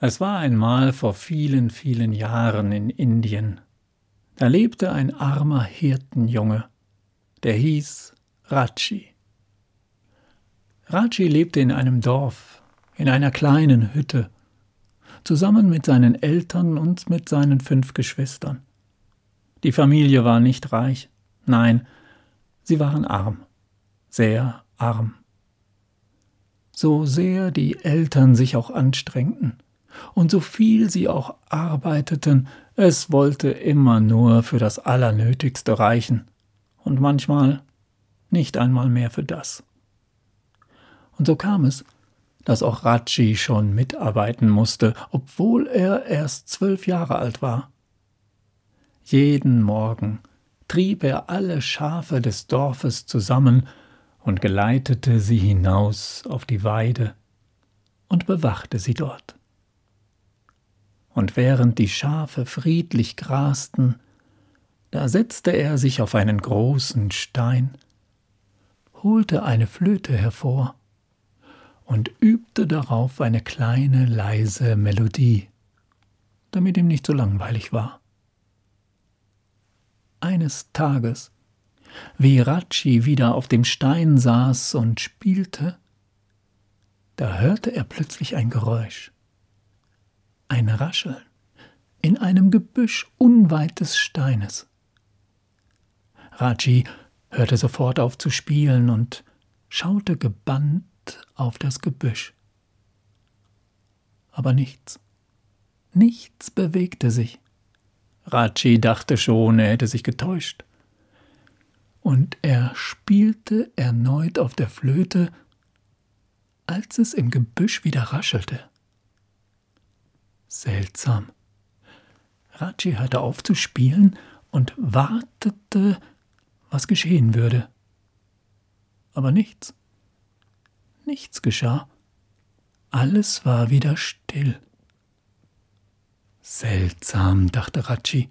Es war einmal vor vielen, vielen Jahren in Indien. Da lebte ein armer Hirtenjunge, der hieß Rachi. Rachi lebte in einem Dorf, in einer kleinen Hütte, zusammen mit seinen Eltern und mit seinen fünf Geschwistern. Die Familie war nicht reich, nein, sie waren arm, sehr arm. So sehr die Eltern sich auch anstrengten, und so viel sie auch arbeiteten, es wollte immer nur für das Allernötigste reichen, und manchmal nicht einmal mehr für das. Und so kam es, dass auch Ratschi schon mitarbeiten musste, obwohl er erst zwölf Jahre alt war. Jeden Morgen trieb er alle Schafe des Dorfes zusammen und geleitete sie hinaus auf die Weide und bewachte sie dort und während die Schafe friedlich grasten, da setzte er sich auf einen großen Stein, holte eine Flöte hervor und übte darauf eine kleine leise Melodie, damit ihm nicht so langweilig war. Eines Tages, wie Ratschi wieder auf dem Stein saß und spielte, da hörte er plötzlich ein Geräusch ein Rascheln in einem Gebüsch unweit des Steines. Raji hörte sofort auf zu spielen und schaute gebannt auf das Gebüsch. Aber nichts, nichts bewegte sich. Raji dachte schon, er hätte sich getäuscht. Und er spielte erneut auf der Flöte, als es im Gebüsch wieder raschelte. Seltsam. Raji hörte auf zu spielen und wartete, was geschehen würde. Aber nichts. Nichts geschah. Alles war wieder still. Seltsam, dachte Raji.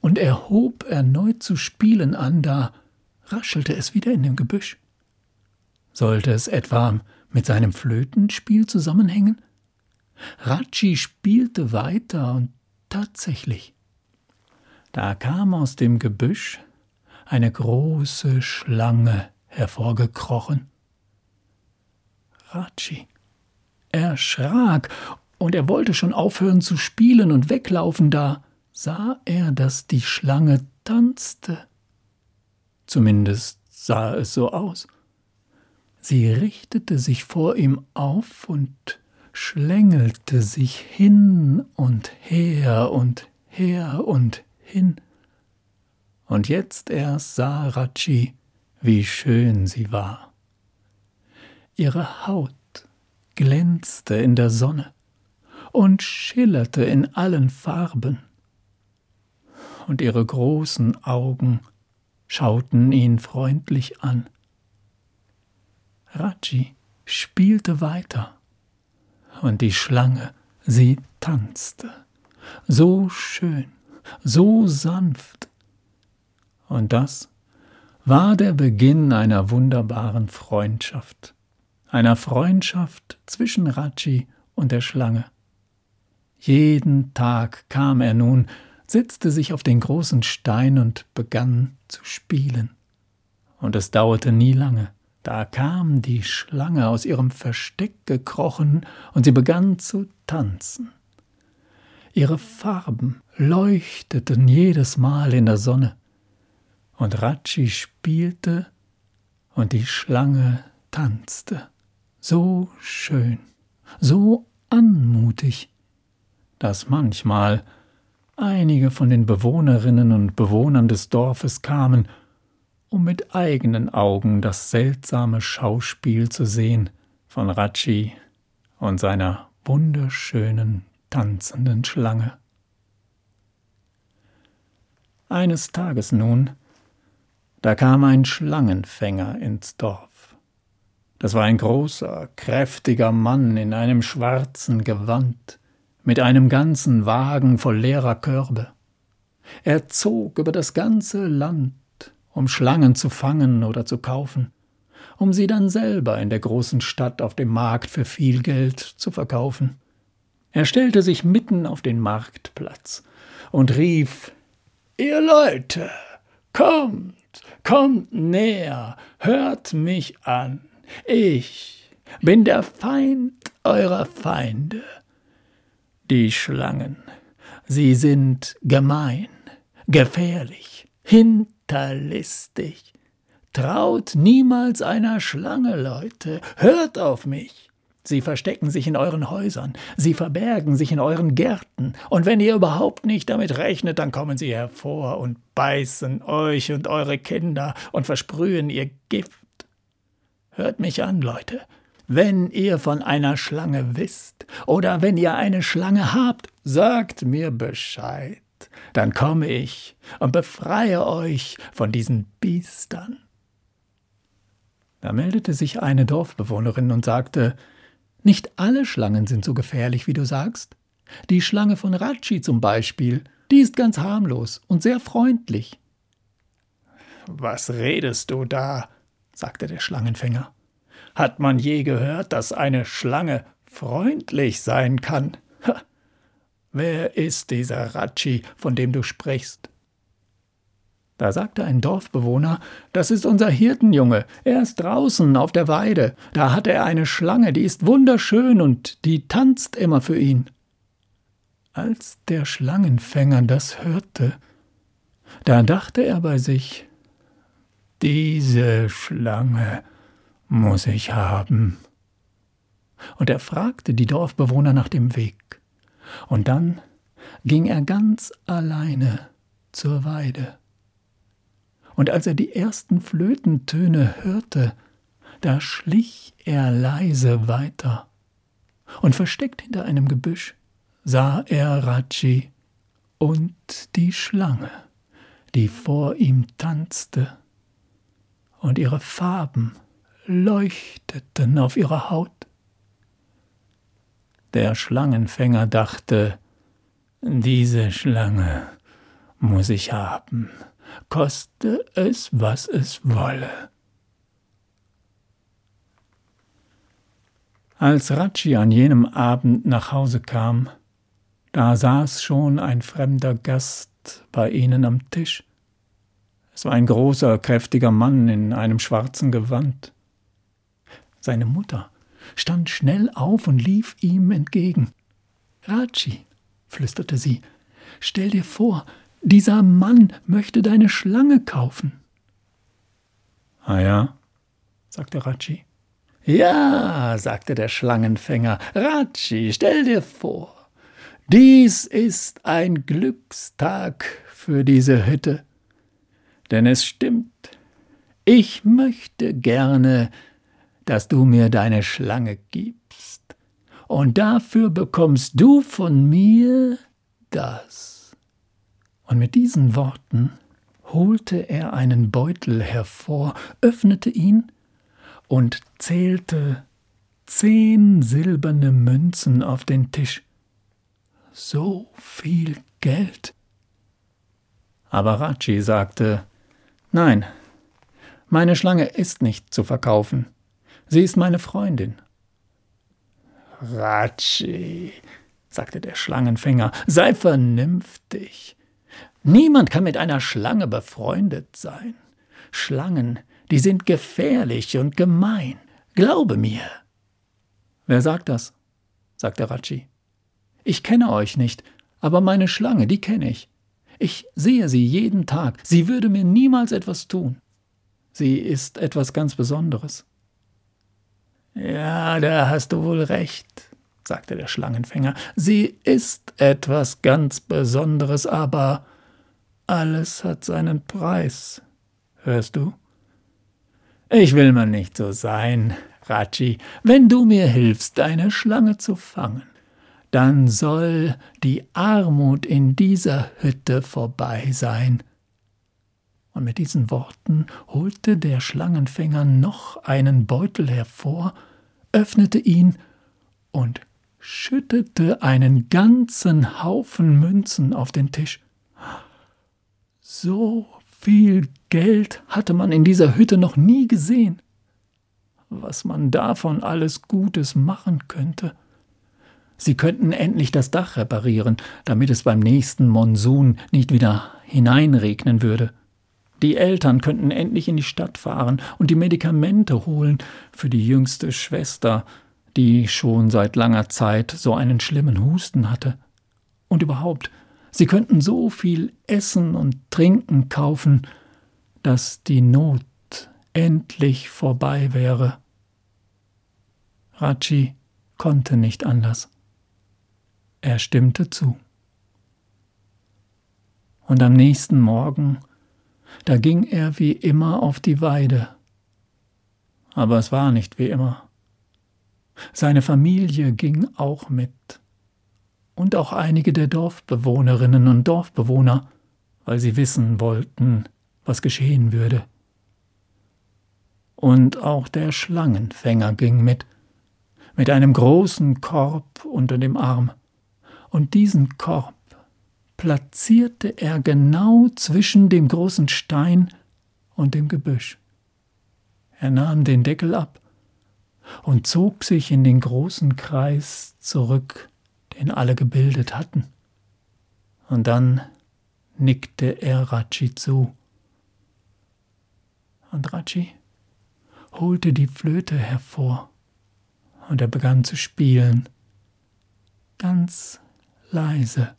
Und er hob erneut zu spielen an, da raschelte es wieder in dem Gebüsch. Sollte es etwa mit seinem Flötenspiel zusammenhängen? Ratschi spielte weiter und tatsächlich. Da kam aus dem Gebüsch eine große Schlange hervorgekrochen. Ratschi erschrak und er wollte schon aufhören zu spielen und weglaufen, da sah er, dass die Schlange tanzte. Zumindest sah es so aus. Sie richtete sich vor ihm auf und schlängelte sich hin und her und her und hin. Und jetzt erst sah Rachi, wie schön sie war. Ihre Haut glänzte in der Sonne und schillerte in allen Farben, und ihre großen Augen schauten ihn freundlich an. Raji spielte weiter und die Schlange, sie tanzte, so schön, so sanft. Und das war der Beginn einer wunderbaren Freundschaft, einer Freundschaft zwischen Raji und der Schlange. Jeden Tag kam er nun, setzte sich auf den großen Stein und begann zu spielen. Und es dauerte nie lange. Da kam die Schlange aus ihrem Versteck gekrochen, und sie begann zu tanzen. Ihre Farben leuchteten jedes Mal in der Sonne, und Ratschi spielte, und die Schlange tanzte, so schön, so anmutig, dass manchmal einige von den Bewohnerinnen und Bewohnern des Dorfes kamen um mit eigenen Augen das seltsame Schauspiel zu sehen von Rachi und seiner wunderschönen tanzenden Schlange. Eines Tages nun, da kam ein Schlangenfänger ins Dorf. Das war ein großer, kräftiger Mann in einem schwarzen Gewand, mit einem ganzen Wagen voll leerer Körbe. Er zog über das ganze Land um Schlangen zu fangen oder zu kaufen, um sie dann selber in der großen Stadt auf dem Markt für viel Geld zu verkaufen. Er stellte sich mitten auf den Marktplatz und rief Ihr Leute, kommt, kommt näher, hört mich an. Ich bin der Feind eurer Feinde. Die Schlangen, sie sind gemein, gefährlich, hinterlistig. Traut niemals einer Schlange, Leute, hört auf mich. Sie verstecken sich in euren Häusern, sie verbergen sich in euren Gärten, und wenn ihr überhaupt nicht damit rechnet, dann kommen sie hervor und beißen euch und eure Kinder und versprühen ihr Gift. Hört mich an, Leute. Wenn ihr von einer Schlange wisst oder wenn ihr eine Schlange habt, sagt mir Bescheid. Dann komme ich und befreie euch von diesen Biestern. Da meldete sich eine Dorfbewohnerin und sagte, nicht alle Schlangen sind so gefährlich, wie du sagst. Die Schlange von Ratschi zum Beispiel, die ist ganz harmlos und sehr freundlich. Was redest du da? sagte der Schlangenfänger. Hat man je gehört, dass eine Schlange freundlich sein kann? Ha. Wer ist dieser Ratschi, von dem du sprichst? Da sagte ein Dorfbewohner, das ist unser Hirtenjunge, er ist draußen auf der Weide, da hat er eine Schlange, die ist wunderschön und die tanzt immer für ihn. Als der Schlangenfänger das hörte, da dachte er bei sich, diese Schlange muss ich haben. Und er fragte die Dorfbewohner nach dem Weg, und dann ging er ganz alleine zur Weide. Und als er die ersten Flötentöne hörte, da schlich er leise weiter, und versteckt hinter einem Gebüsch sah er Raji und die Schlange, die vor ihm tanzte, und ihre Farben leuchteten auf ihrer Haut. Der Schlangenfänger dachte, diese Schlange muss ich haben koste es, was es wolle. Als Ratschi an jenem Abend nach Hause kam, da saß schon ein fremder Gast bei ihnen am Tisch. Es war ein großer, kräftiger Mann in einem schwarzen Gewand. Seine Mutter stand schnell auf und lief ihm entgegen. Ratschi, flüsterte sie, stell dir vor, dieser Mann möchte deine Schlange kaufen. Ah ja, sagte Ratschi. Ja, sagte der Schlangenfänger, Ratschi, stell dir vor, dies ist ein Glückstag für diese Hütte. Denn es stimmt, ich möchte gerne, dass du mir deine Schlange gibst, und dafür bekommst du von mir das. Und mit diesen Worten holte er einen Beutel hervor, öffnete ihn und zählte zehn silberne Münzen auf den Tisch. So viel Geld. Aber Rachi sagte Nein, meine Schlange ist nicht zu verkaufen. Sie ist meine Freundin. Rachi, sagte der Schlangenfänger, sei vernünftig. Niemand kann mit einer Schlange befreundet sein. Schlangen, die sind gefährlich und gemein. Glaube mir. Wer sagt das? sagte Ratschi. Ich kenne euch nicht, aber meine Schlange, die kenne ich. Ich sehe sie jeden Tag. Sie würde mir niemals etwas tun. Sie ist etwas ganz Besonderes. Ja, da hast du wohl recht, sagte der Schlangenfänger. Sie ist etwas ganz Besonderes, aber alles hat seinen Preis. Hörst du? Ich will mal nicht so sein, Ratschi. Wenn du mir hilfst, deine Schlange zu fangen, dann soll die Armut in dieser Hütte vorbei sein. Und mit diesen Worten holte der Schlangenfänger noch einen Beutel hervor, öffnete ihn und schüttete einen ganzen Haufen Münzen auf den Tisch. So viel Geld hatte man in dieser Hütte noch nie gesehen. Was man davon alles Gutes machen könnte. Sie könnten endlich das Dach reparieren, damit es beim nächsten Monsun nicht wieder hineinregnen würde. Die Eltern könnten endlich in die Stadt fahren und die Medikamente holen für die jüngste Schwester, die schon seit langer Zeit so einen schlimmen Husten hatte. Und überhaupt, sie könnten so viel Essen und Trinken kaufen, dass die Not endlich vorbei wäre. Rachi konnte nicht anders. Er stimmte zu. Und am nächsten Morgen, da ging er wie immer auf die Weide. Aber es war nicht wie immer. Seine Familie ging auch mit. Und auch einige der Dorfbewohnerinnen und Dorfbewohner, weil sie wissen wollten, was geschehen würde. Und auch der Schlangenfänger ging mit, mit einem großen Korb unter dem Arm und diesen Korb platzierte er genau zwischen dem großen Stein und dem Gebüsch. Er nahm den Deckel ab und zog sich in den großen Kreis zurück, den alle gebildet hatten. Und dann nickte er Rachi zu. Und Rachi holte die Flöte hervor und er begann zu spielen, ganz leise.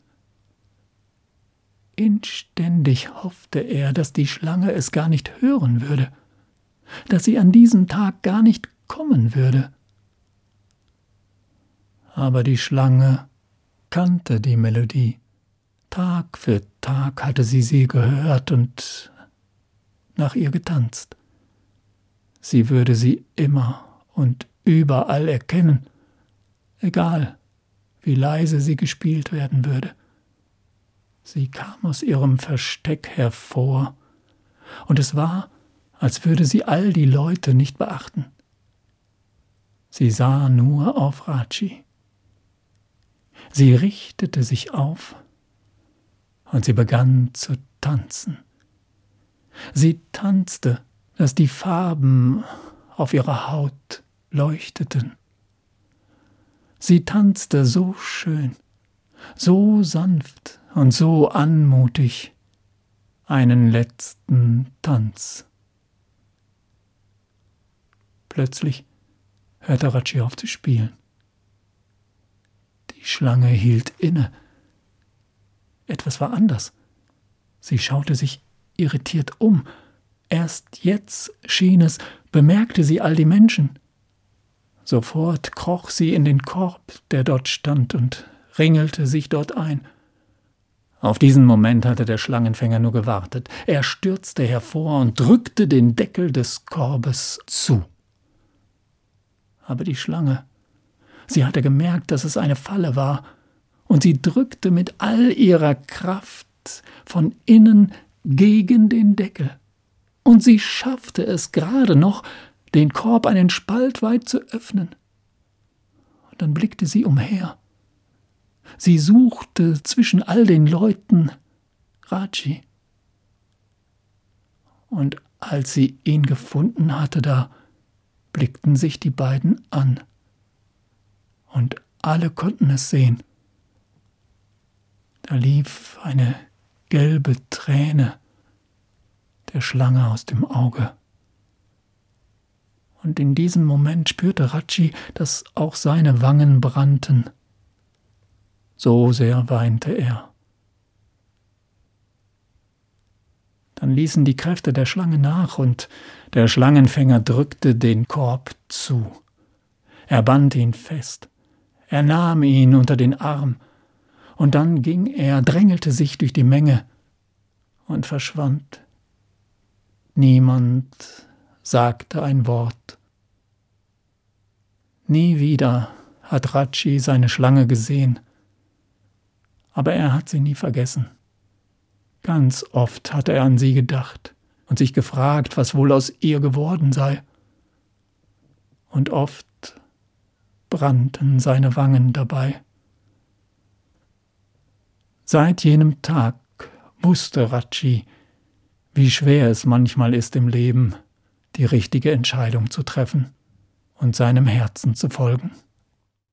Inständig hoffte er, dass die Schlange es gar nicht hören würde, dass sie an diesem Tag gar nicht kommen würde. Aber die Schlange kannte die Melodie. Tag für Tag hatte sie sie gehört und nach ihr getanzt. Sie würde sie immer und überall erkennen, egal wie leise sie gespielt werden würde. Sie kam aus ihrem Versteck hervor, und es war, als würde sie all die Leute nicht beachten. Sie sah nur auf Rachi. Sie richtete sich auf und sie begann zu tanzen. Sie tanzte, dass die Farben auf ihrer Haut leuchteten. Sie tanzte so schön, so sanft und so anmutig einen letzten Tanz. Plötzlich hörte Rachi auf zu spielen. Die Schlange hielt inne. Etwas war anders. Sie schaute sich irritiert um. Erst jetzt schien es, bemerkte sie all die Menschen. Sofort kroch sie in den Korb, der dort stand, und ringelte sich dort ein. Auf diesen Moment hatte der Schlangenfänger nur gewartet. Er stürzte hervor und drückte den Deckel des Korbes zu. Aber die Schlange, sie hatte gemerkt, dass es eine Falle war, und sie drückte mit all ihrer Kraft von innen gegen den Deckel. Und sie schaffte es gerade noch, den Korb einen Spalt weit zu öffnen. Und dann blickte sie umher. Sie suchte zwischen all den Leuten Raji. Und als sie ihn gefunden hatte, da blickten sich die beiden an. Und alle konnten es sehen. Da lief eine gelbe Träne der Schlange aus dem Auge. Und in diesem Moment spürte Rachi, dass auch seine Wangen brannten. So sehr weinte er. Dann ließen die Kräfte der Schlange nach und der Schlangenfänger drückte den Korb zu. Er band ihn fest. Er nahm ihn unter den Arm. Und dann ging er, drängelte sich durch die Menge und verschwand. Niemand sagte ein Wort. Nie wieder hat Rachi seine Schlange gesehen, aber er hat sie nie vergessen. Ganz oft hat er an sie gedacht und sich gefragt, was wohl aus ihr geworden sei. Und oft brannten seine Wangen dabei. Seit jenem Tag wusste Rachi, wie schwer es manchmal ist im Leben, die richtige Entscheidung zu treffen und seinem Herzen zu folgen.